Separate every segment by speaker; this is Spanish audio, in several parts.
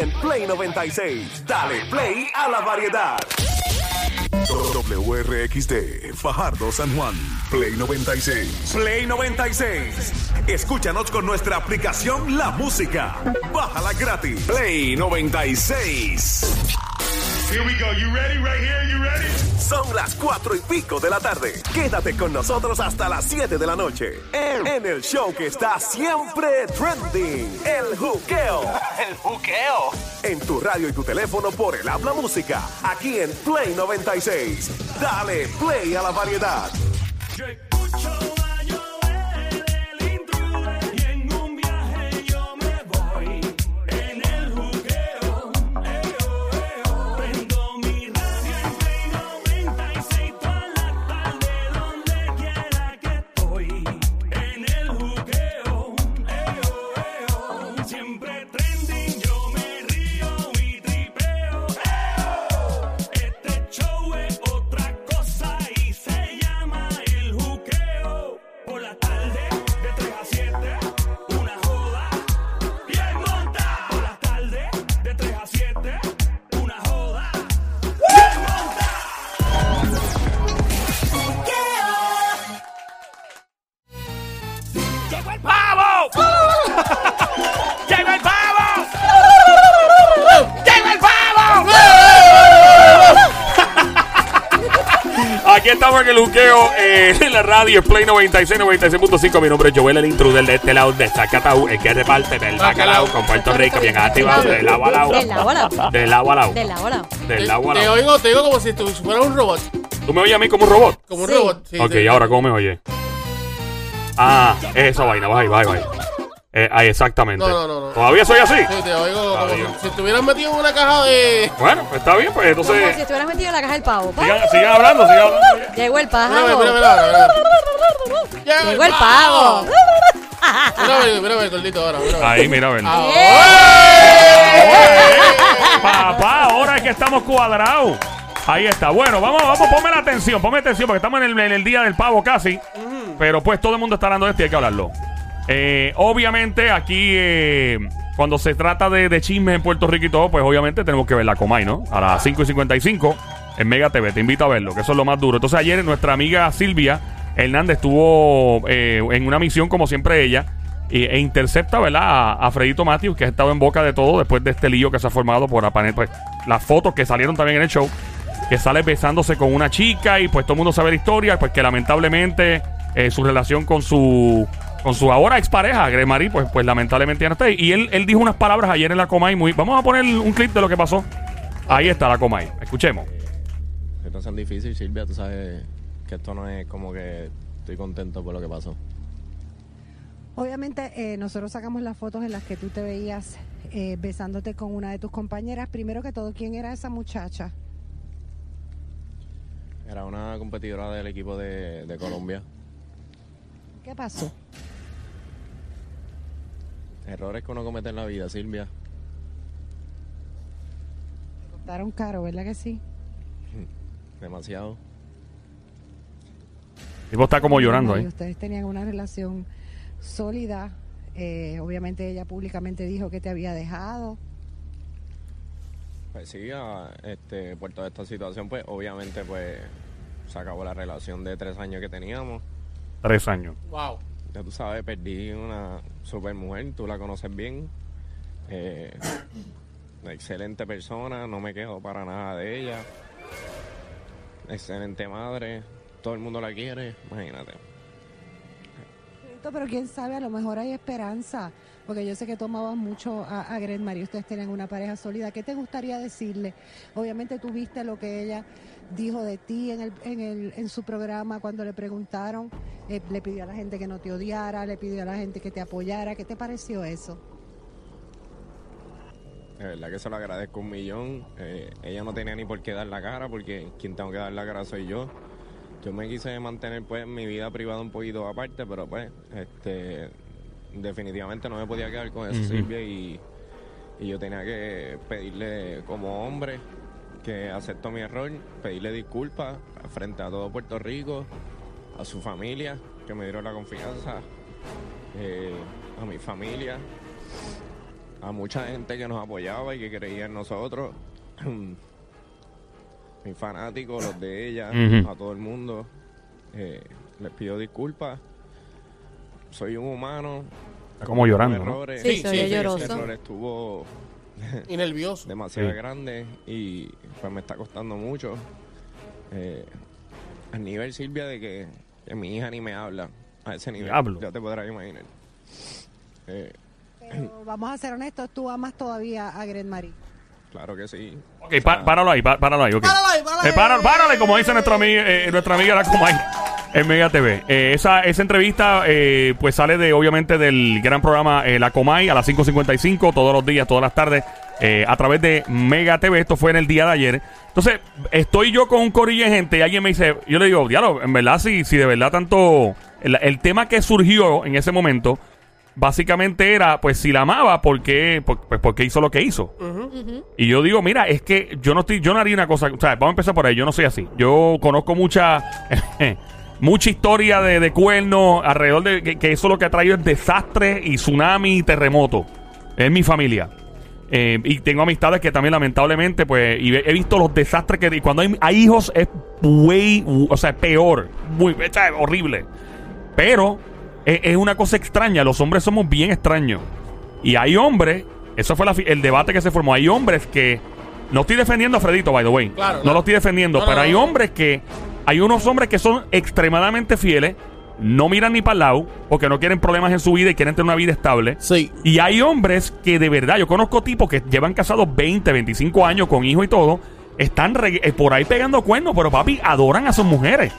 Speaker 1: en Play 96. Dale play a la variedad. WRXD, Fajardo San Juan, Play 96. Play 96. Escúchanos con nuestra aplicación La Música. Bájala gratis. Play 96.
Speaker 2: Here we go. You ready? Right here. You ready?
Speaker 1: Son las cuatro y pico de la tarde. Quédate con nosotros hasta las 7 de la noche. En, en el show que está siempre trending. El juqueo.
Speaker 3: El juqueo.
Speaker 1: En tu radio y tu teléfono por el habla música. Aquí en Play 96. Dale play a la variedad.
Speaker 4: Yo escucho
Speaker 5: Aquí estamos en el juqueo eh, en la radio Play 96, 96.5. Mi nombre es Joel, el intruder de este lado de Zacatau, el que reparte del bacalao con Puerto Rico, bien activado, del agua al lado.
Speaker 6: Del agua al lado.
Speaker 5: Del agua al lado.
Speaker 6: Del agua al lado.
Speaker 5: Del agua al
Speaker 7: Te
Speaker 5: lado.
Speaker 7: oigo, te oigo como si tú fueras un robot.
Speaker 5: ¿Tú me oyes a mí como un robot?
Speaker 7: Como un
Speaker 6: Sí.
Speaker 7: robot. Sí,
Speaker 5: ok,
Speaker 7: sí.
Speaker 5: ahora, ¿cómo me oyes? Ah, es esa vaina, va ahí, va ahí, va ahí. Eh, ahí, exactamente.
Speaker 7: No, no, no, no.
Speaker 5: ¿Todavía soy así?
Speaker 7: Sí, te oigo como
Speaker 5: bien.
Speaker 7: si, si estuvieras metido en una caja de.
Speaker 5: Bueno, pues está bien, pues
Speaker 6: Como si
Speaker 5: entonces.
Speaker 6: estuvieras metido en la caja del pavo.
Speaker 5: Sigan, sigan hablando, sigan hablando.
Speaker 6: Llegó el pájaro.
Speaker 7: mira, mira, mira, mira.
Speaker 6: Llegó el pavo.
Speaker 7: Mira, mira, mira, mira, gordito ahora. Mira.
Speaker 5: Ahí, mira, ven.
Speaker 7: Ah,
Speaker 5: Papá, ahora es que estamos cuadrados. Ahí está. Bueno, vamos, vamos, ponme la atención, ponme atención, porque estamos en el, en el día del pavo casi. Pero pues todo el mundo está hablando de esto y hay que hablarlo. Eh, obviamente, aquí, eh, cuando se trata de, chismes en Puerto Rico y todo, pues obviamente tenemos que ver la Comay, ¿no? A las 5 y 55 en Mega TV. Te invito a verlo, que eso es lo más duro. Entonces, ayer nuestra amiga Silvia Hernández estuvo eh, en una misión, como siempre ella, e intercepta, ¿verdad? A, a Fredito Matthews, que ha estado en boca de todo después de este lío que se ha formado por apane- pues, las fotos que salieron también en el show, que sale besándose con una chica y pues todo el mundo sabe la historia, pues que lamentablemente su relación con su con su ahora expareja, Greg Marie, pues, pues lamentablemente ya no está ahí. Y él, él dijo unas palabras ayer en la Comay muy... Vamos a poner un clip de lo que pasó. Ahí está la Comay. Escuchemos.
Speaker 8: Esto es difícil, Silvia, tú sabes que esto no es como que estoy contento por lo que pasó.
Speaker 9: Obviamente eh, nosotros sacamos las fotos en las que tú te veías eh, besándote con una de tus compañeras. Primero que todo, ¿quién era esa muchacha?
Speaker 8: Era una competidora del equipo de, de Colombia.
Speaker 9: ¿Qué pasó?
Speaker 8: Errores que uno comete en la vida, Silvia.
Speaker 9: Costaron caro, ¿verdad que sí?
Speaker 8: Demasiado.
Speaker 5: El tipo está como llorando ahí.
Speaker 9: ustedes tenían una relación sólida. eh, obviamente ella públicamente dijo que te había dejado.
Speaker 8: Pues sí, a- este, por toda esta situación, pues obviamente pues se acabó la relación de tres años que teníamos.
Speaker 5: Tres años.
Speaker 7: Wow.
Speaker 8: Ya tú sabes, perdí una super mujer, tú la conoces bien. Eh, excelente persona, no me quejo para nada de ella. Excelente madre, todo el mundo la quiere, imagínate.
Speaker 9: Pero quién sabe, a lo mejor hay esperanza. Porque yo sé que tomabas mucho a, a Gret Marie, ustedes tenían una pareja sólida. ¿Qué te gustaría decirle? Obviamente tú viste lo que ella dijo de ti en su programa cuando le preguntaron. Eh, le pidió a la gente que no te odiara, le pidió a la gente que te apoyara. ¿Qué te pareció eso?
Speaker 8: De verdad que se lo agradezco un millón. Eh, ella no tenía ni por qué dar la cara porque quien tengo que dar la cara soy yo. Yo me quise mantener pues mi vida privada un poquito aparte, pero pues este definitivamente no me podía quedar con eso,
Speaker 5: Ujú.
Speaker 8: Silvia, y, y yo tenía que pedirle como hombre que aceptó mi error, pedirle disculpas frente a todo Puerto Rico, a su familia, que me dieron la confianza, eh, a mi familia, a mucha gente que nos apoyaba y que creía en nosotros. Mis fanáticos, los de ella, a todo el mundo. eh, les pido disculpas. Soy un humano.
Speaker 5: Está como llorando.
Speaker 6: Sí,
Speaker 7: Sí,
Speaker 6: se
Speaker 7: sí,
Speaker 6: lloroso.
Speaker 8: Error estuvo
Speaker 7: Y nervioso.
Speaker 8: demasiado
Speaker 5: Sí.
Speaker 8: grande y pues me está costando mucho. Eh, al nivel, Silvia, de que, que mi hija ni me habla a ese nivel.
Speaker 5: Diablo.
Speaker 8: Ya te podrás imaginar. Eh,
Speaker 9: Pero vamos a ser honestos, tú amas todavía a Gret Marie.
Speaker 8: claro que sí.
Speaker 5: Ok, pa- páralo ahí, páralo ahí. ok.
Speaker 7: Páralo ahí, páralo
Speaker 5: Eh,
Speaker 7: ahí.
Speaker 5: páralo, párale, como dice nuestra amiga, eh, nuestra amiga la Comay en Mega TV. Eh, esa, esa entrevista eh, pues sale de obviamente del gran programa eh, La Comay a las 5.55 todos los días, todas las tardes eh, a través de Mega TV. Esto fue en el día de ayer. Entonces, estoy yo con un corillo de gente y alguien me dice, yo le digo, diablo, en verdad, si, si de verdad tanto... El, el tema que surgió en ese momento básicamente era, pues si la amaba, ¿por qué, por, pues, ¿por qué hizo lo que hizo? Y yo digo, mira, es que yo no estoy, yo no haría una cosa, o sea, vamos a empezar por ahí, yo no soy así. Yo conozco mucha, mucha historia de, de cuernos alrededor de que, que eso lo que ha traído es desastre y tsunami y terremoto. Es mi familia. Eh, y tengo amistades que también lamentablemente, pues, y he, visto los desastres que y cuando hay, hay hijos es way, o sea, peor, muy, sea, horrible. Pero es, es una cosa extraña, los hombres somos bien extraños. Y hay hombres, eso fue la el debate que se formó, hay hombres que, no estoy defendiendo a Fredito, by the way,
Speaker 7: Claro,
Speaker 5: no lo estoy defendiendo,
Speaker 7: No,
Speaker 5: pero
Speaker 7: no,
Speaker 5: hay hombres que, hay unos hombres que son extremadamente fieles, no miran ni para el lado, porque no quieren problemas en su vida y quieren tener una vida estable.
Speaker 7: Sí.
Speaker 5: Y hay hombres que de verdad, yo conozco tipos que llevan casados 20, 25 años con hijos y todo, están eh, por ahí pegando cuernos, pero papi, adoran a sus mujeres.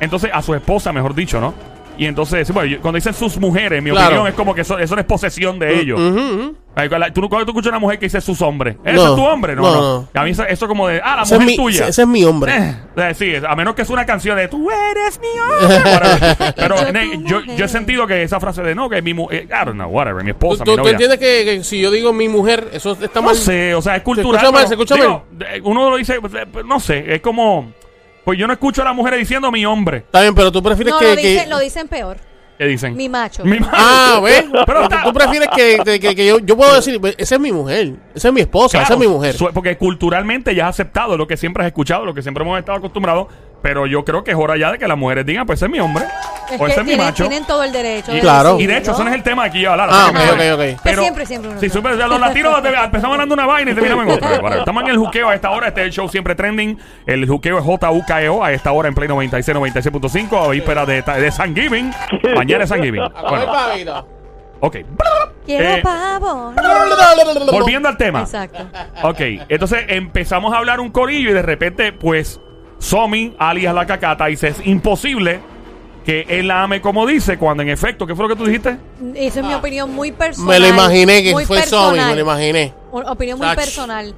Speaker 5: Entonces, a su esposa, mejor dicho, ¿no? Y entonces, sí, bueno, yo- cuando dicen sus mujeres, mi
Speaker 7: Claro.
Speaker 5: opinión es como que eso, eso no es posesión de ellos.
Speaker 7: Ujú, ujú.
Speaker 5: Ay, cuando- ¿Tú, cuando tú escuchas a una mujer que dice sus hombres, ¿ese
Speaker 7: No.
Speaker 5: es tu hombre? No,
Speaker 7: No,
Speaker 5: no.
Speaker 7: no.
Speaker 5: A mí eso, eso como de, ah, la
Speaker 7: Ese es
Speaker 5: mujer
Speaker 7: mi-
Speaker 5: tuya.
Speaker 7: ese es mi hombre.
Speaker 5: Eh, eh, sí, a menos que es una canción de tú eres mi hombre. Whatever. Pero
Speaker 6: Yo
Speaker 5: ne-
Speaker 6: tu
Speaker 5: yo,
Speaker 6: mujer.
Speaker 5: yo he sentido que esa frase de no, que mi mujer, I don't know, whatever, mi
Speaker 7: ¿Tú,
Speaker 5: esposa,
Speaker 7: tú-
Speaker 5: mi
Speaker 7: tú
Speaker 5: novia.
Speaker 7: entiendes que, que si yo digo mi mujer, eso está
Speaker 5: No
Speaker 7: mal?
Speaker 5: sé, o sea, es cultural.
Speaker 7: escucha mal,
Speaker 5: pero,
Speaker 7: se escucha
Speaker 5: digo, eh, Uno lo dice, eh, no sé, es como, pues yo no escucho a las mujeres diciendo mi hombre.
Speaker 7: Está bien, pero tú prefieres
Speaker 6: No,
Speaker 7: que...
Speaker 6: lo,
Speaker 7: que-
Speaker 6: dicen, lo dicen peor.
Speaker 5: ¿Qué dicen?
Speaker 6: Mi macho.
Speaker 5: Mi ma-
Speaker 7: Ah, ¿ves?
Speaker 5: Pero
Speaker 7: Pero
Speaker 5: está-
Speaker 7: tú prefieres que, que- que- que yo, yo puedo decir, "Pues, esa es mi mujer, esa es mi esposa, esa
Speaker 5: Claro,
Speaker 7: es mi mujer.
Speaker 5: su- Porque culturalmente ya has aceptado lo que siempre has escuchado, lo que siempre hemos estado acostumbrados. Pero yo creo que es hora ya de que las mujeres digan, pues ese es mi hombre.
Speaker 6: Es
Speaker 5: o ese es mi
Speaker 6: tienen,
Speaker 5: macho.
Speaker 6: tienen todo el derecho. de
Speaker 7: Claro.
Speaker 5: Y de hecho, ese no es el tema aquí a hablar.
Speaker 7: Ah, ok, ok, ok.
Speaker 6: Que siempre, siempre uno
Speaker 5: Sí,
Speaker 6: sabe.
Speaker 5: súper, los latinos empezamos hablando una vaina y terminamos en otra. Bueno, estamos en el juqueo a esta hora. Este es el show siempre trending. El juqueo es JUKEO a esta hora en Play 96, 96.5. A víspera de, de San Giving. Mañana es San Giving. Bueno, ok.
Speaker 6: Quiero
Speaker 5: Eh,
Speaker 6: pavo.
Speaker 5: Volviendo al tema.
Speaker 6: Exacto.
Speaker 5: Ok, entonces empezamos a hablar un corillo y de repente, pues, Somi, alias la cacata, dice: Es imposible que él la ame como dice, cuando en efecto, ¿qué fue lo que tú dijiste?
Speaker 6: Esa es mi opinión muy personal.
Speaker 7: Me lo imaginé que
Speaker 6: muy
Speaker 7: fue
Speaker 6: personal.
Speaker 7: me lo imaginé.
Speaker 6: Opinión muy
Speaker 7: Ach.
Speaker 6: personal.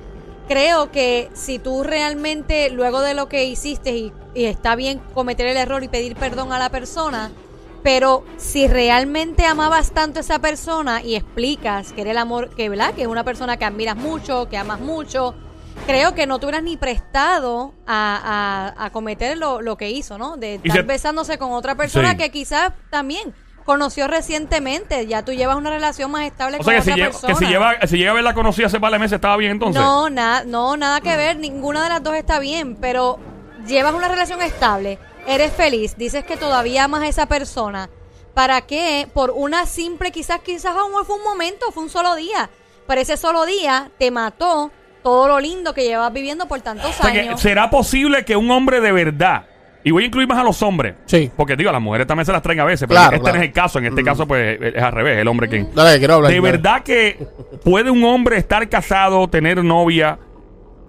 Speaker 6: Creo que si tú realmente, luego de lo que hiciste, y, y está bien cometer el error y pedir perdón a la persona, pero si realmente amabas tanto a esa persona y explicas que era el amor, que, ¿verdad? que es una persona que admiras mucho, que amas mucho, creo que no te hubieras ni prestado a, a- a cometer lo, lo que hizo, ¿no? De estar
Speaker 5: se-
Speaker 6: besándose con otra persona
Speaker 5: Sí.
Speaker 6: que quizás también conoció recientemente. Ya tú llevas una relación más estable
Speaker 5: O
Speaker 6: con
Speaker 5: sea, que
Speaker 6: otra
Speaker 5: si, lleva,
Speaker 6: persona.
Speaker 5: que si lleva, si llega a haberla conocido hace par de meses, estaba bien entonces.
Speaker 6: No, nada, no, nada que ver, ninguna de las dos está bien, pero llevas una relación estable, eres feliz, dices que todavía amas a esa persona. ¿Para qué? Por una simple, quizás, quizás aún fue un momento, fue un solo día, pero ese solo día te mató todo lo lindo que llevas viviendo por tantos
Speaker 5: O sea, que
Speaker 6: años.
Speaker 5: ¿Será posible que un hombre de verdad, y voy a incluir más a los hombres,
Speaker 7: Sí.
Speaker 5: porque digo, las mujeres también se las traen a veces, pero
Speaker 7: Claro,
Speaker 5: este
Speaker 7: claro.
Speaker 5: no es el caso, en este caso pues es al revés, el hombre quien...
Speaker 7: Dale, quiero hablar.
Speaker 5: ¿De
Speaker 7: dale.
Speaker 5: verdad que puede un hombre estar casado, tener novia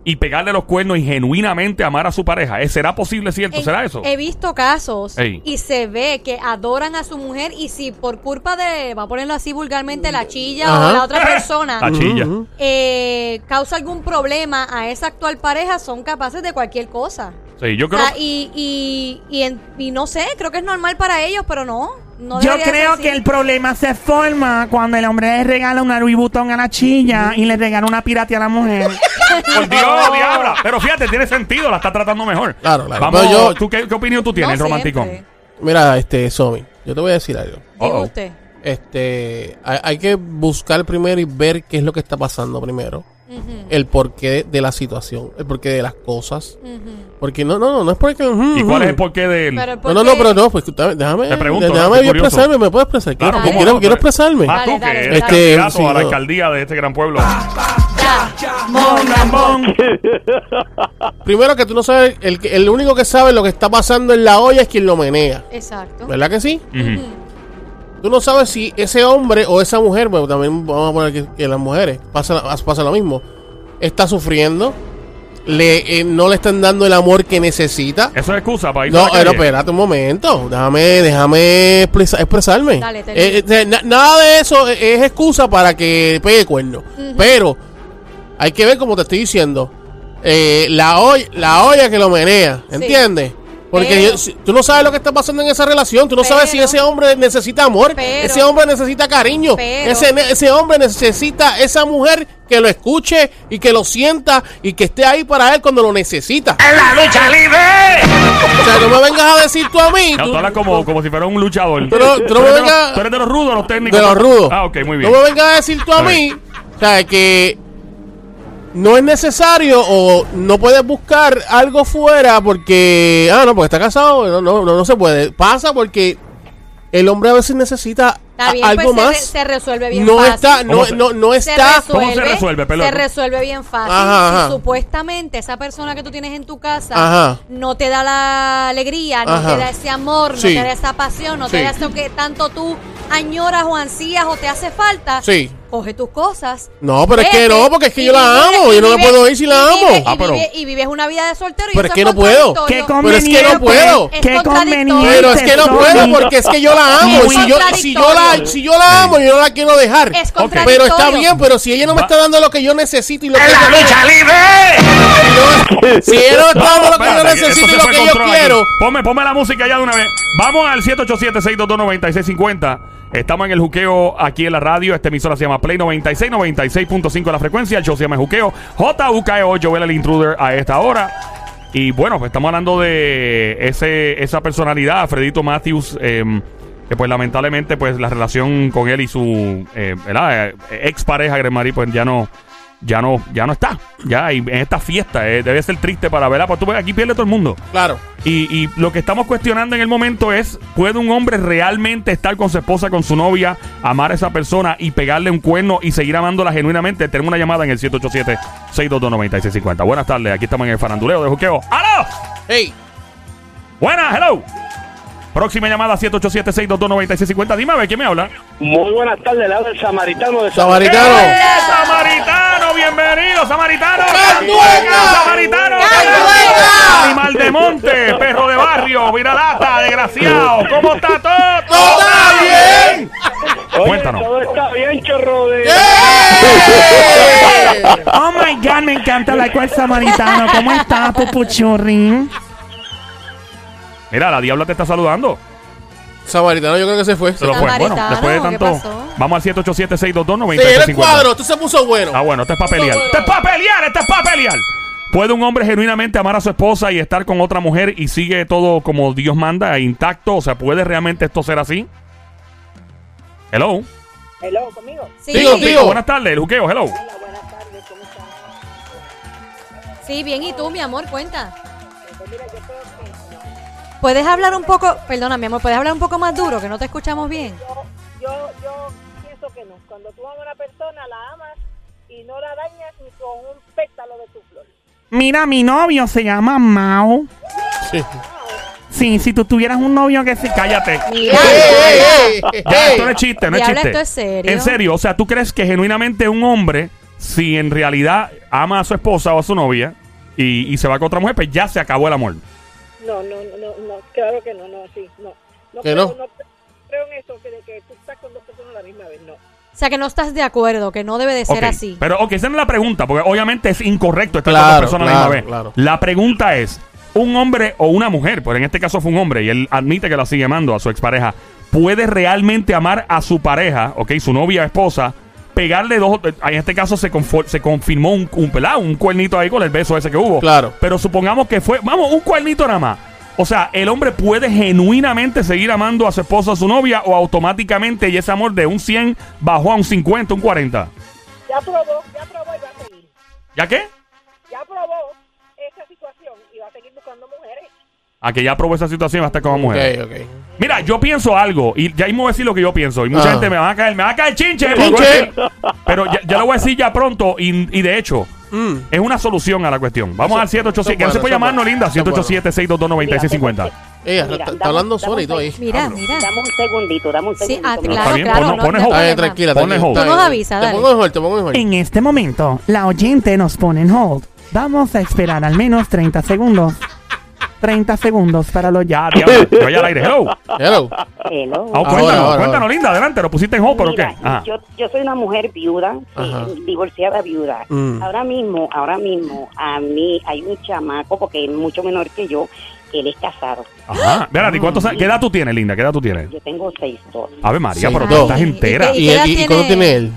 Speaker 5: y pegarle los cuernos y genuinamente amar a su pareja? ¿Eh, ¿Será posible, cierto? ¿Será eso?
Speaker 6: He visto casos
Speaker 5: Ey.
Speaker 6: y se ve que adoran a su mujer y si por culpa de, va a ponerlo así vulgarmente, la chilla
Speaker 7: Ajá.
Speaker 6: o la otra persona
Speaker 5: La chilla.
Speaker 7: Ujú.
Speaker 6: eh, causa algún problema a esa actual pareja, son capaces de cualquier cosa.
Speaker 5: Sí, yo
Speaker 6: O
Speaker 5: creo...
Speaker 6: sea, y, y, y, en- y no sé, creo que es normal para ellos, pero no. no
Speaker 3: Yo
Speaker 6: debería ser
Speaker 3: creo
Speaker 6: así.
Speaker 3: que el problema se forma cuando el hombre le regala una Louis Vuitton a la chilla y le regala una pirate a la mujer.
Speaker 5: Por Dios, diabla. Pero fíjate, tiene sentido, la está tratando mejor.
Speaker 7: Claro, claro.
Speaker 5: Vamos,
Speaker 7: Pero yo-
Speaker 5: ¿tú qué, qué opinión tú tienes,
Speaker 6: No
Speaker 5: romanticón?
Speaker 6: siempre.
Speaker 7: Mira, este, Somi, yo te voy a decir algo.
Speaker 6: Diga
Speaker 5: Uh-oh.
Speaker 6: usted.
Speaker 7: este, hay, hay que buscar primero y ver qué es lo que está pasando primero.
Speaker 6: Ujú,
Speaker 7: El porqué de, la situación, el porqué de las cosas.
Speaker 6: ujú.
Speaker 7: Porque no, no, no, no es porque... ujú,
Speaker 5: ¿Y cuál es el porqué de él?
Speaker 6: Pero
Speaker 7: No,
Speaker 6: ¿por
Speaker 7: no, no, pero no, pues déjame, déjame,
Speaker 5: Te pregunto,
Speaker 7: déjame yo expresarme, ¿me puedo expresar?
Speaker 5: Claro,
Speaker 7: quiero,
Speaker 5: ¿cómo
Speaker 7: quiero, quiero expresarme.
Speaker 5: Ah, tú
Speaker 6: Dale,
Speaker 5: que eres
Speaker 7: dale.
Speaker 5: candidato
Speaker 7: Este, sí,
Speaker 5: a la
Speaker 7: no.
Speaker 5: alcaldía de este gran pueblo.
Speaker 7: Primero que tú no sabes, el, que- el único que sabe lo que está pasando en la olla es quien lo menea.
Speaker 6: Exacto.
Speaker 7: ¿Verdad que sí?
Speaker 5: Ujú.
Speaker 7: Tú no sabes si ese hombre o esa mujer, bueno, también vamos a poner que, que las mujeres pasa, pasa lo mismo, está sufriendo, le, eh, no le están dando el amor que necesita.
Speaker 5: Eso es excusa para ir
Speaker 7: No,
Speaker 5: a la
Speaker 7: pero
Speaker 5: calle.
Speaker 7: espérate un momento, déjame, déjame expresa- expresarme.
Speaker 6: Dale, te
Speaker 7: Eh, eh, na- nada de eso es, es excusa para que pegue cuerno. Pero hay que ver, como te estoy diciendo, eh, la, olla, la olla que lo menea,
Speaker 6: Sí.
Speaker 7: Porque
Speaker 6: Pero-
Speaker 7: yo- si- tú no sabes lo que está pasando en esa relación, tú no sabes si ese hombre necesita amor,
Speaker 6: Pero-
Speaker 7: ese hombre necesita cariño,
Speaker 6: Pero-
Speaker 7: ese, ese hombre necesita esa mujer que lo escuche y que lo sienta y que esté ahí para él cuando lo necesita.
Speaker 1: ¡En la lucha libre!
Speaker 7: O sea, no me vengas a decir tú a mí.
Speaker 5: No,
Speaker 7: tú-
Speaker 5: tú hablas como, como si fuera un luchador.
Speaker 7: Tú no- tú no me
Speaker 5: eres de
Speaker 7: vengas-
Speaker 5: los, tú eres de los rudos los técnicos?
Speaker 7: de los rudos.
Speaker 5: Ah, ok, muy bien.
Speaker 7: No me vengas a decir tú a
Speaker 5: Está
Speaker 7: mí, o sea, que no es necesario o no puedes buscar algo fuera porque, ah, no, porque está casado, no, no, no, no se puede. Pasa porque el hombre a veces necesita
Speaker 6: Está bien,
Speaker 7: algo
Speaker 6: pues se, re-
Speaker 7: más.
Speaker 6: se resuelve bien
Speaker 7: no
Speaker 6: fácil.
Speaker 7: está, no,
Speaker 5: ¿Cómo se-
Speaker 7: no, no
Speaker 6: Se
Speaker 7: está.
Speaker 5: ¿Cómo se resuelve, pelota?
Speaker 6: Se resuelve bien fácil.
Speaker 7: Ajá, ajá.
Speaker 6: Si supuestamente esa persona que tú tienes en tu casa
Speaker 7: Ajá.
Speaker 6: no te da la alegría, no te da ese amor,
Speaker 7: Sí.
Speaker 6: no te da esa pasión, no
Speaker 7: Sí.
Speaker 6: te da eso que tanto tú añoras o ansías o te hace falta,
Speaker 7: Sí.
Speaker 6: Coge tus cosas.
Speaker 7: No, pero es que no, porque es que yo la
Speaker 6: vive-
Speaker 7: amo,
Speaker 6: y
Speaker 7: yo no me
Speaker 6: vive-
Speaker 7: puedo ir si la
Speaker 6: y
Speaker 7: amo.
Speaker 6: vive-
Speaker 5: Ah,
Speaker 6: y,
Speaker 5: pero-
Speaker 6: vive, y vives una vida de soltero y
Speaker 7: Pero
Speaker 6: eso
Speaker 7: es que no puedo.
Speaker 3: Qué
Speaker 7: Pero es que no puedo.
Speaker 6: Es
Speaker 3: Qué
Speaker 6: contradictorio.
Speaker 3: conveniente.
Speaker 7: Pero es que no puedo porque es que yo la amo.
Speaker 6: Es
Speaker 7: si yo, si yo la, si yo la amo, yo no la quiero dejar.
Speaker 6: Es.
Speaker 7: Pero está bien, pero si ella no me está dando lo que yo necesito y lo que
Speaker 1: ¡En la
Speaker 7: yo
Speaker 1: lucha libre!
Speaker 7: Si ella no me está dando lo que yo necesito y lo que yo quiero.
Speaker 5: Ponme, ponme la música ya de una vez. Vamos al 787-622-9650. Estamos en el juqueo aquí en la radio. Esta emisora se llama Play 96, 96.5 la frecuencia. El show se llama Juqueo. J-U-K-E-O, Joel el Intruder a esta hora. Y bueno, pues estamos hablando de ese, esa personalidad, Fredito Matthews, eh, que pues lamentablemente pues la relación con él y su eh. Eh, ex pareja, Gremari, pues ya no, ya no, ya no está. Ya, y en esta fiesta eh, debe ser triste para verla, porque tú ves, aquí pierde todo el mundo.
Speaker 7: Claro.
Speaker 5: Y, y lo que estamos cuestionando en el momento es, ¿puede un hombre realmente estar con su esposa, con su novia, amar a esa persona y pegarle un cuerno y seguir amándola genuinamente? Tenemos una llamada en el 787-622-9650. Buenas tardes, aquí estamos en el faranduleo de Juqueo. ¡Aló!
Speaker 7: Hey,
Speaker 5: Buenas, hello. Próxima llamada 787-622-9650. Dime a ver, ¿quién me habla?
Speaker 10: Muy buenas tardes, le habla el samaritano de
Speaker 7: Samaritano.
Speaker 5: ¡Eh, ¡Samaritano! ¡Bienvenido, Samaritano!
Speaker 7: ¡Cantueca!
Speaker 5: ¡Samaritano!
Speaker 7: ¡Cantueca!
Speaker 5: ¡Animal de monte! ¡Perro de barrio! ¡Viralata! ¡Desgraciado! ¿Cómo está todo?
Speaker 7: ¡Todo está bien!
Speaker 10: Oye,
Speaker 5: Cuéntanos.
Speaker 10: todo está bien, chorro de...
Speaker 7: ¡Eh!
Speaker 3: Oh my God, me encanta la cual samaritano. ¿Cómo estás, pupuchurrín?
Speaker 5: Mira, la diabla te está saludando.
Speaker 7: Samaritano, yo creo que se fue.
Speaker 5: Se lo fue. Bueno,
Speaker 6: Samaritano,
Speaker 5: después de
Speaker 6: ¿qué
Speaker 5: tanto.
Speaker 6: pasó?
Speaker 5: Vamos al 787-622-9650.
Speaker 7: Sí, el cuadro, esto se puso bueno.
Speaker 5: Ah, bueno, esto es para pelear. ¡Esto es para pelear! ¡Esto es para pelear! ¿Puede un hombre genuinamente amar a su esposa y estar con otra mujer y sigue todo como Dios manda, intacto? O sea, ¿puede realmente esto ser así? Hello.
Speaker 10: Hello, conmigo.
Speaker 6: Sí,
Speaker 7: Digo, digo.
Speaker 5: Buenas tardes, el juqueo, hello.
Speaker 10: Hola, buenas tardes, ¿cómo están?
Speaker 6: sí, bien. ¿Y tú, mi amor? Cuenta.
Speaker 10: Pues mira, yo que
Speaker 6: ¿Puedes hablar un poco, perdona, mi amor, ¿puedes hablar un poco más duro, que no te escuchamos bien?
Speaker 10: yo, yo, yo pienso que no. Cuando tú amas a una persona, la amas y no la dañas ni con un pétalo de tu flor.
Speaker 3: Mira, mi novio se llama Mao.
Speaker 7: Sí.
Speaker 3: Sí, si tú tuvieras un novio que se...
Speaker 5: Cállate.
Speaker 6: Mira,
Speaker 7: ¡Ey, ey, ey!
Speaker 5: Ya, esto no es chiste, no es chiste.
Speaker 6: esto es serio.
Speaker 5: En serio, o sea, ¿tú crees que genuinamente un hombre, si en realidad ama a su esposa o a su novia y, y se va con otra mujer, pues ya se acabó el amor?
Speaker 10: No, no, no, no, no, claro que no, no, sí, no. No
Speaker 7: ¿Que
Speaker 10: creo,
Speaker 7: no?
Speaker 10: no creo en eso, que de que tú estás con dos personas a la misma vez, no.
Speaker 6: O sea, que no estás de acuerdo, que no debe de ser así.
Speaker 5: Pero, ok, esa no es la pregunta, porque obviamente es incorrecto estar con dos personas a la
Speaker 7: claro,
Speaker 5: misma vez.
Speaker 7: claro.
Speaker 5: La pregunta es, ¿un hombre o una mujer, pues en este caso fue un hombre y él admite que la sigue amando a su expareja, puede realmente amar a su pareja, ok, su novia, esposa, pegarle dos, en este caso se, se confirmó un, un, ¿verdad? un cuernito ahí con el beso ese que hubo.
Speaker 7: Claro.
Speaker 5: Pero supongamos que fue, vamos, un cuernito nada más. O sea, el hombre puede genuinamente seguir amando a su esposa o a su novia o automáticamente y ese amor de un 100 bajó a un 50, un 40.
Speaker 10: Ya probó, ya probó y va a seguir.
Speaker 5: ¿Ya qué?
Speaker 10: A
Speaker 5: que ya probó esa situación y va a estar con una mujer.
Speaker 7: Ok, ok.
Speaker 5: Mira, yo pienso algo y ya mismo voy a decir lo que yo pienso. Y mucha
Speaker 7: Ah.
Speaker 5: gente me va a caer, me va a caer chinche.
Speaker 7: Chinche.
Speaker 5: Pero ya, ya lo voy a decir ya pronto y, y de hecho
Speaker 7: Mm.
Speaker 5: es una solución a la cuestión. Vamos
Speaker 7: Eso-
Speaker 5: al 787.
Speaker 7: eso
Speaker 5: ¿Quién se
Speaker 7: bueno,
Speaker 5: puede
Speaker 7: eso
Speaker 5: llamarnos,
Speaker 7: bueno.
Speaker 5: linda?
Speaker 7: Eso bueno.
Speaker 5: 787-622-9650.
Speaker 7: Ella
Speaker 11: Mira,
Speaker 7: está, está
Speaker 11: dame-
Speaker 7: hablando
Speaker 11: dame
Speaker 7: sola y
Speaker 11: un
Speaker 7: todo ahí.
Speaker 6: Mira, mira.
Speaker 11: Dame un segundito, dame un
Speaker 6: Sí,
Speaker 11: segundito.
Speaker 6: ah, claro,
Speaker 5: bien,
Speaker 6: claro.
Speaker 5: pon-
Speaker 6: no- no hay
Speaker 5: hold.
Speaker 7: Está bien,
Speaker 6: problema.
Speaker 7: tranquila,
Speaker 5: Ponle hold.
Speaker 6: Tú nos avisas,
Speaker 7: Te
Speaker 6: dale.
Speaker 7: pongo en hold, te pongo en hold.
Speaker 3: En este momento, la oyente nos pone en hold. Vamos a esperar al menos 30 segundos. 30 segundos para lo ya.
Speaker 5: Diablo, yo ya al aire. Hello.
Speaker 7: Hello.
Speaker 11: Hello.
Speaker 5: Ah, cuéntanos,
Speaker 7: ahora,
Speaker 5: cuéntanos,
Speaker 7: ahora.
Speaker 5: linda. Adelante, lo pusiste en pero
Speaker 11: Mira,
Speaker 5: qué. Ajá.
Speaker 11: yo, yo soy una mujer viuda, eh, divorciada viuda.
Speaker 7: Mm.
Speaker 11: Ahora mismo, ahora mismo, a mí hay un chamaco, porque es mucho menor que yo, él es casado.
Speaker 5: Ajá. ¿cuántos años- ¿qué edad tú tienes, linda? ¿Qué edad tú tienes?
Speaker 11: Yo tengo seis, dos.
Speaker 5: Ave María,
Speaker 7: Sí,
Speaker 5: pero
Speaker 7: dos.
Speaker 5: tú estás entera.
Speaker 6: ¿y
Speaker 7: ¿Y, y, cuánto tiene él?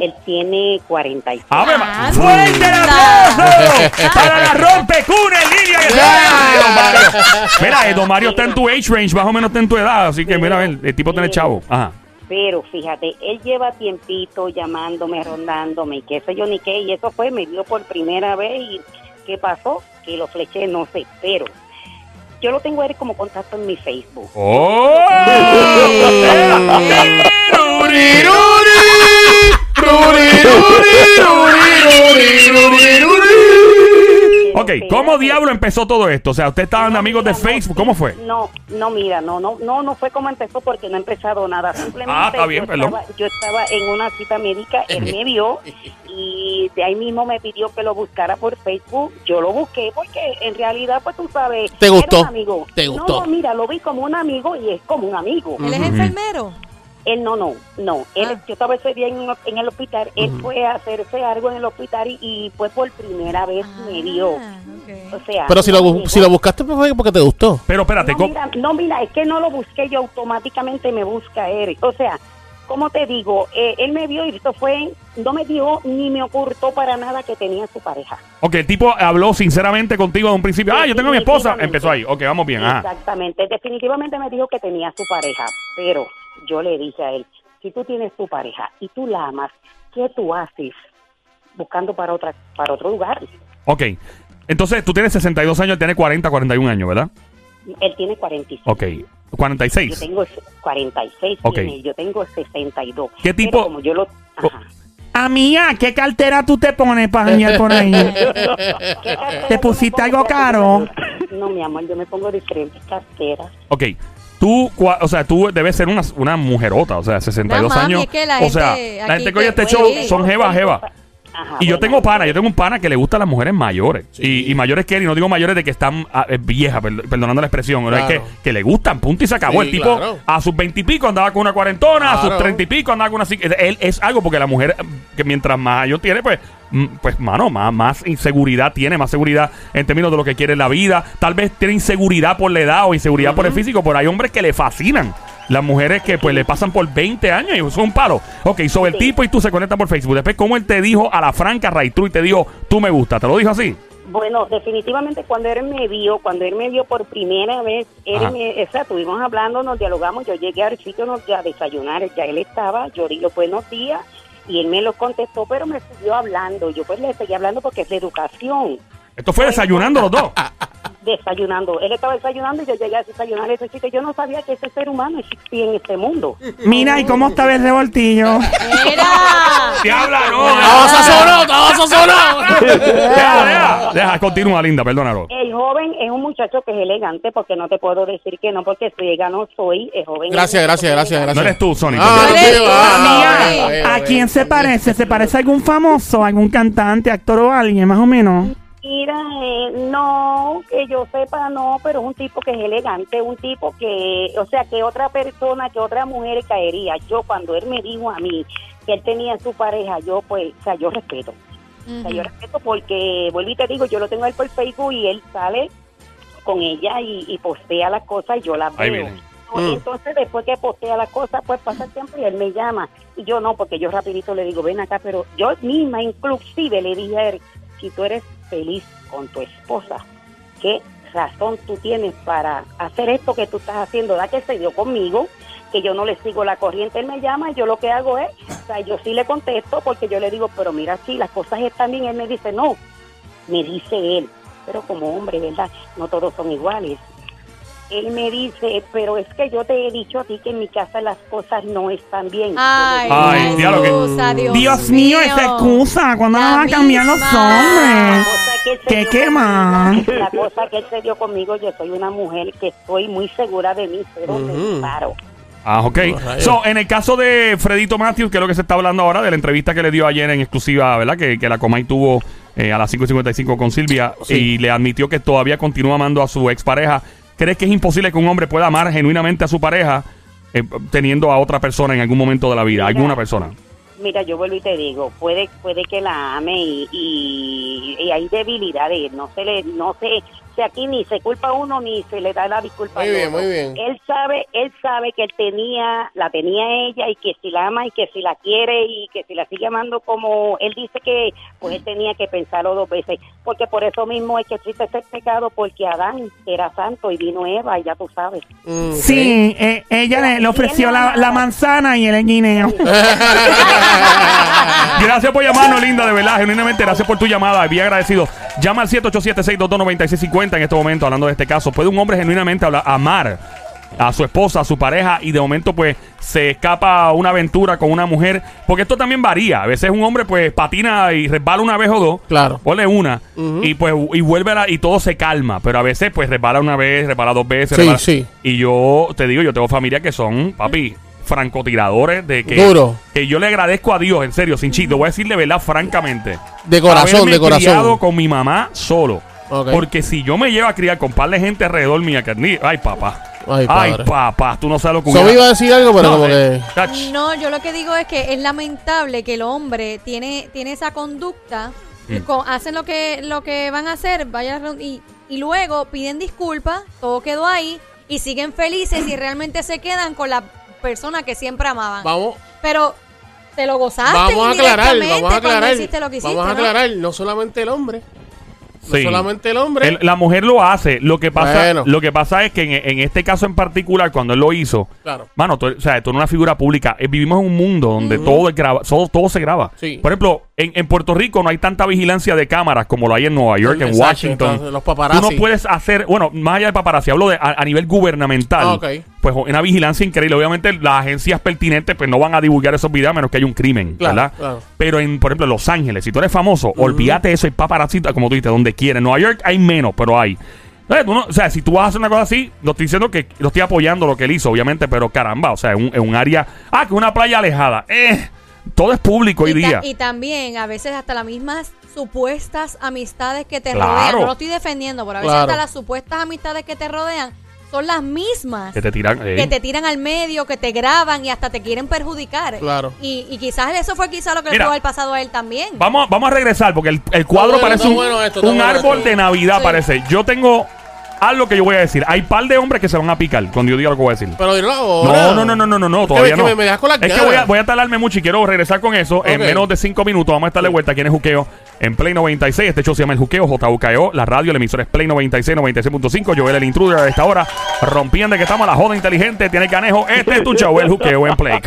Speaker 11: Él tiene 46.
Speaker 5: ¡Ave
Speaker 6: Ah!
Speaker 5: ¡Fuerte el aplauso! ¡Para la rompecunes, Lilia! que está- Don Mario. Mira, eh, Don Mario está en tu age range, más o menos está en tu edad, así que mira, el tipo tiene chavo. Ajá.
Speaker 11: Pero fíjate, él lleva tiempito llamándome, rondándome, y qué sé yo ni qué, y eso fue, me vio por primera vez, y ¿qué pasó? Que lo fleché, no sé, pero yo lo tengo a él como contacto en mi Facebook.
Speaker 5: ¡Oh! Ok, ¿cómo diablo empezó todo esto? O sea, ¿ustedes estaban amigos de Facebook? ¿Cómo fue?
Speaker 11: No, no, mira, no, no, no, no fue como empezó porque no he empezado nada. Simplemente
Speaker 5: Ah, está bien,
Speaker 11: yo,
Speaker 5: perdón.
Speaker 11: estaba, yo estaba en una cita médica, él me vio y de ahí mismo me pidió que lo buscara por Facebook. Yo lo busqué porque en realidad, pues tú sabes,
Speaker 7: ¿Te
Speaker 11: era
Speaker 7: gustó?
Speaker 11: un amigo.
Speaker 7: ¿Te gustó?
Speaker 11: No, mira, lo vi como un amigo y es como un amigo.
Speaker 6: ¿Él es enfermero?
Speaker 11: Él no, no, no. Él,
Speaker 6: Ah.
Speaker 11: Yo estaba ese día en, en el hospital, él fue a hacerse algo en el hospital y, y pues por primera vez me vio.
Speaker 6: Ah, ok.
Speaker 11: O sea,
Speaker 7: Pero si lo,
Speaker 11: llegó.
Speaker 7: si lo buscaste pues, fue porque te gustó.
Speaker 5: Pero espérate,
Speaker 11: No
Speaker 5: ¿cómo-
Speaker 11: mira, no, mira, es que no lo busqué yo, automáticamente me busca él. O sea, como te digo, Eh, él me vio y esto fue, no me dio ni me ocultó para nada que tenía su pareja.
Speaker 5: ok, el tipo habló sinceramente contigo de un principio. Ah, yo tengo a mi esposa. Empezó ahí. Ok, vamos bien. Ajá.
Speaker 11: Exactamente, definitivamente me dijo que tenía su pareja, pero yo le dije a él, si tú tienes tu pareja y tú la amas, ¿qué tú haces buscando para otra para otro lugar?
Speaker 5: Ok. Entonces, tú tienes 62 años, él tiene 40, 41 años, ¿verdad?
Speaker 11: Él tiene 46.
Speaker 5: Ok.
Speaker 11: Yo
Speaker 5: 46.
Speaker 11: tengo 46,
Speaker 5: Ok.
Speaker 11: tiene, yo tengo 62.
Speaker 5: ¿Qué
Speaker 11: Pero
Speaker 5: tipo-
Speaker 11: como yo lo... Ajá.
Speaker 3: Amiga, ¿qué cartera tú te pones para janguear por ahí? ¿Te pusiste algo caro?
Speaker 11: No, mi amor, yo me pongo diferentes carteras.
Speaker 5: Ok. Tú, cua- o sea, tú debes ser una, una mujerota, o sea, 62
Speaker 6: No, mami,
Speaker 5: años.
Speaker 6: es que la
Speaker 5: o sea,
Speaker 6: gente
Speaker 5: la gente que oye
Speaker 6: que-
Speaker 5: este show
Speaker 6: oye.
Speaker 5: son jeva, jeva.
Speaker 11: Ajá,
Speaker 5: Y yo tengo pana, yo tengo un pana que le gustan las mujeres mayores. Y, y mayores que él, y no digo mayores de que están ah, eh, viejas, per- perdonando la expresión, es que, que le gustan, punto y se acabó.
Speaker 7: Sí,
Speaker 5: el tipo
Speaker 7: claro.
Speaker 5: a sus veintipico andaba con una cuarentona, a sus treinta y pico andaba con una... Él es algo porque la mujer, que mientras más años tiene, pues, mm, pues, mano, más, más inseguridad tiene, más seguridad en términos de lo que quiere en la vida. Tal vez tiene inseguridad por la edad o inseguridad por el físico, pero hay hombres que le fascinan. Las mujeres que pues le pasan por 20 años y eso es un palo. Ok, sobre el tipo y tú se conectan por Facebook. Después, ¿cómo él te dijo a la franca Ray True y te dijo, tú me gusta? ¿Te lo dijo así?
Speaker 11: Bueno, definitivamente cuando él me vio, cuando él me vio por primera vez, él me, o sea, estuvimos hablando, nos dialogamos, yo llegué al sitio nos, a desayunar, ya él estaba, yo los buenos días y él me lo contestó, pero me siguió hablando, yo pues le seguí hablando porque es de educación,
Speaker 5: Esto fue desayunando los dos.
Speaker 11: desayunando, él estaba desayunando y yo llegué a desayunar a ese sitio, yo no sabía que ese ser humano existía en este mundo.
Speaker 3: Mira, ¿y cómo estaba el revoltillo?
Speaker 6: ¡Mira!
Speaker 5: ¡Te habla, no!
Speaker 7: ¡Estaba sazonado, estaba sazonado!
Speaker 5: Deja, deja, deja, continúa, linda, perdónalo.
Speaker 11: El joven es un muchacho que es elegante, porque no te puedo decir que no, porque ciega no soy, el joven. es
Speaker 7: Gracias, gracias, gracias,
Speaker 11: elegante.
Speaker 5: No
Speaker 7: gracias.
Speaker 5: eres tú, Sonic.
Speaker 7: Ah, sí, ah,
Speaker 3: ¿A quién se parece? ¿Se parece a algún famoso, algún cantante, actor o alguien, más o menos?
Speaker 11: Mira, eh, no, que yo sepa, no, pero es un tipo que es elegante, un tipo que, o sea, que otra persona, que otra mujer caería. Yo, cuando él me dijo a mí que él tenía su pareja, yo, pues, o sea, yo respeto. O sea, yo respeto porque, vuelvo y te digo, yo lo tengo a él por Facebook y él sale con ella y, y postea las cosas y yo las
Speaker 5: Ahí
Speaker 11: veo.
Speaker 5: viene.
Speaker 7: Mm.
Speaker 11: Entonces, después que postea las cosas, pues pasa el tiempo y él me llama. Y yo no, porque yo rapidito le digo, ven acá, pero yo misma inclusive le dije a él, si tú eres feliz con tu esposa, ¿qué razón tú tienes para hacer esto que tú estás haciendo? Da que se dio conmigo, que yo no le sigo la corriente, él me llama y yo lo que hago es, o sea, yo sí le contesto porque yo le digo, pero mira, si las cosas están bien, él me dice, no, me dice él, pero como hombre, ¿verdad? No todos son iguales. Él me dice, pero es que yo te he dicho a ti que en mi casa las cosas no están bien.
Speaker 6: Ay, Dios,
Speaker 3: Dios mío, esa excusa. ¿Cuándo
Speaker 6: La
Speaker 3: van a cambiar los hombres?
Speaker 11: cosa que él se
Speaker 3: ¿Qué
Speaker 11: dio
Speaker 3: quema?
Speaker 11: conmigo, La cosa que él se dio conmigo, yo soy una mujer que estoy muy segura de mí, dónde
Speaker 7: Ujú.
Speaker 11: paro.
Speaker 5: Ah, ok.
Speaker 7: Oh.
Speaker 5: So, en el caso de Fredito Matthews, que es lo que se está hablando ahora, de la entrevista que le dio ayer en exclusiva, ¿verdad? Que, que la Comay tuvo eh, a las 5.55 con Silvia
Speaker 7: Sí.
Speaker 5: y le admitió que todavía continúa amando a su expareja. ¿Crees que es imposible que un hombre pueda amar genuinamente a su pareja eh, teniendo a otra persona en algún momento de la vida?
Speaker 11: Mira.
Speaker 5: ¿Alguna persona?
Speaker 11: Mira, yo vuelvo y te digo, puede puede que la ame y, y, y hay debilidades, no se le, no se, aquí ni se culpa a uno ni se le da la disculpa
Speaker 7: Muy bien,
Speaker 11: otro.
Speaker 7: muy bien.
Speaker 11: Él sabe, él sabe que él tenía, la tenía ella y que si la ama y que si la quiere y que si la sigue amando como él dice que, pues él tenía que pensarlo dos veces, porque por eso mismo es que existe ese pecado, porque Adán era santo y vino Eva, y ya tú sabes.
Speaker 7: Mm.
Speaker 3: Sí, eh, ella le, le ofreció la, la manzana y el guineo.
Speaker 5: Gracias por llamarnos, linda, de verdad. Genuinamente, gracias por tu llamada. Bien agradecido. Llama al 787-622-9650 en este momento, hablando de este caso. ¿Puede un hombre genuinamente hablar- amar a su esposa, a su pareja, y de momento, pues, se escapa a una aventura con una mujer? Porque esto también varía. A veces un hombre, pues, patina y resbala una vez o dos.
Speaker 7: Claro.
Speaker 5: Ponle una.
Speaker 7: Ujú.
Speaker 5: Y pues, y vuelve a la- y todo se calma. Pero a veces, pues, resbala una vez, resbala dos veces.
Speaker 7: Sí,
Speaker 5: resbala-
Speaker 7: sí.
Speaker 5: Y yo te digo, yo tengo familia que son, papi, francotiradores de que,
Speaker 7: Duro.
Speaker 5: que yo le agradezco a Dios, en serio, sin chiste. Voy a decir de verdad, francamente.
Speaker 7: De corazón,
Speaker 5: Haberme
Speaker 7: de corazón.
Speaker 5: criado con mi mamá solo. Porque si yo me llevo a criar con par de gente alrededor mía, que ni- ay papá.
Speaker 7: Ay,
Speaker 5: Ay, papá, tú no sabes lo que
Speaker 7: Yo me iba a decir algo, pero
Speaker 5: No,
Speaker 7: como
Speaker 5: eh,
Speaker 7: que...
Speaker 6: No, yo lo que digo es que es lamentable que el hombre tiene, tiene esa conducta,
Speaker 5: Mm.
Speaker 6: hacen lo que, lo que van a hacer, vaya y, y luego piden disculpas, todo quedó ahí, y siguen felices y realmente se quedan con la persona que siempre amaban.
Speaker 7: Vamos,
Speaker 6: Pero te lo gozaste
Speaker 7: vamos a aclarar, vamos a
Speaker 6: cuando
Speaker 7: aclarar.
Speaker 6: hiciste lo que hiciste,
Speaker 7: Vamos a
Speaker 6: ¿no?
Speaker 7: aclarar, no solamente el hombre. No solamente el hombre.
Speaker 5: El- la mujer lo hace. Lo que pasa,
Speaker 7: Bueno.
Speaker 5: lo que pasa es que en, en este caso en particular, cuando él lo hizo,
Speaker 7: Claro.
Speaker 5: mano, tú, o sea, tú eres una figura pública. Eh, vivimos en un mundo donde todo, es graba, todo, todo se graba.
Speaker 7: Sí.
Speaker 5: Por ejemplo, en, en Puerto Rico no hay tanta vigilancia de cámaras como lo hay en Nueva York, en
Speaker 7: Exacto,
Speaker 5: Washington.
Speaker 7: entonces, los paparazzi.
Speaker 5: Tú no puedes hacer, bueno, más allá de paparazzi, hablo de a, a nivel gubernamental.
Speaker 7: Ah, ok.
Speaker 5: Pues una vigilancia increíble. Obviamente las agencias pertinentes pues no van a divulgar esos videos a menos que haya un crimen,
Speaker 7: Claro,
Speaker 5: ¿verdad?
Speaker 7: claro.
Speaker 5: Pero en, por ejemplo, en Los Ángeles, si tú eres famoso, olvídate de eso, hay paparazzi, como tú dices, donde quieres. En Nueva York hay menos, pero hay. Entonces, tú no- o sea, si tú vas a hacer una cosa así, no estoy diciendo que lo estoy apoyando lo que él hizo, obviamente, pero caramba, o sea, en un, en un área. Ah, que una playa alejada. Eh, todo es público hoy
Speaker 6: y,
Speaker 5: día.
Speaker 6: y también a veces hasta las mismas supuestas amistades que te
Speaker 5: Claro.
Speaker 6: rodean, no lo estoy defendiendo, pero a veces
Speaker 7: Claro.
Speaker 6: hasta las supuestas amistades que te rodean son las mismas
Speaker 5: que te tiran. eh.
Speaker 6: que te tiran al medio, que te graban y hasta te quieren perjudicar.
Speaker 7: Claro.
Speaker 6: Y, y quizás eso fue quizás lo que le
Speaker 5: Mira.
Speaker 6: pudo haber pasado a él también.
Speaker 5: Vamos, vamos a regresar porque el, el cuadro
Speaker 7: bueno,
Speaker 5: parece un,
Speaker 7: bueno esto, está
Speaker 5: un
Speaker 7: bueno
Speaker 5: árbol
Speaker 7: esto.
Speaker 5: de Navidad,
Speaker 6: Sí.
Speaker 5: parece. Yo tengo algo que yo voy a decir. Hay par de hombres que se van a picar cuando yo diga lo que voy a decir.
Speaker 7: Pero dilo ahora.
Speaker 5: No, no, no, no, no, no, no,
Speaker 7: Es que-
Speaker 5: todavía
Speaker 7: es que
Speaker 5: no.
Speaker 7: me- me das con las
Speaker 5: es que voy a, voy a talarme mucho y quiero regresar con eso. En menos de cinco minutos vamos a estarle vuelta aquí en el Juqueo en Play 96. Este show se llama El Juqueo, JUKEO. La radio, la emisora es Play 96, 96.5. Joel, el intruder a esta hora. Rompiendo que estamos a la joda inteligente. Tiene canejo. Este es tu show, El Juqueo en Play.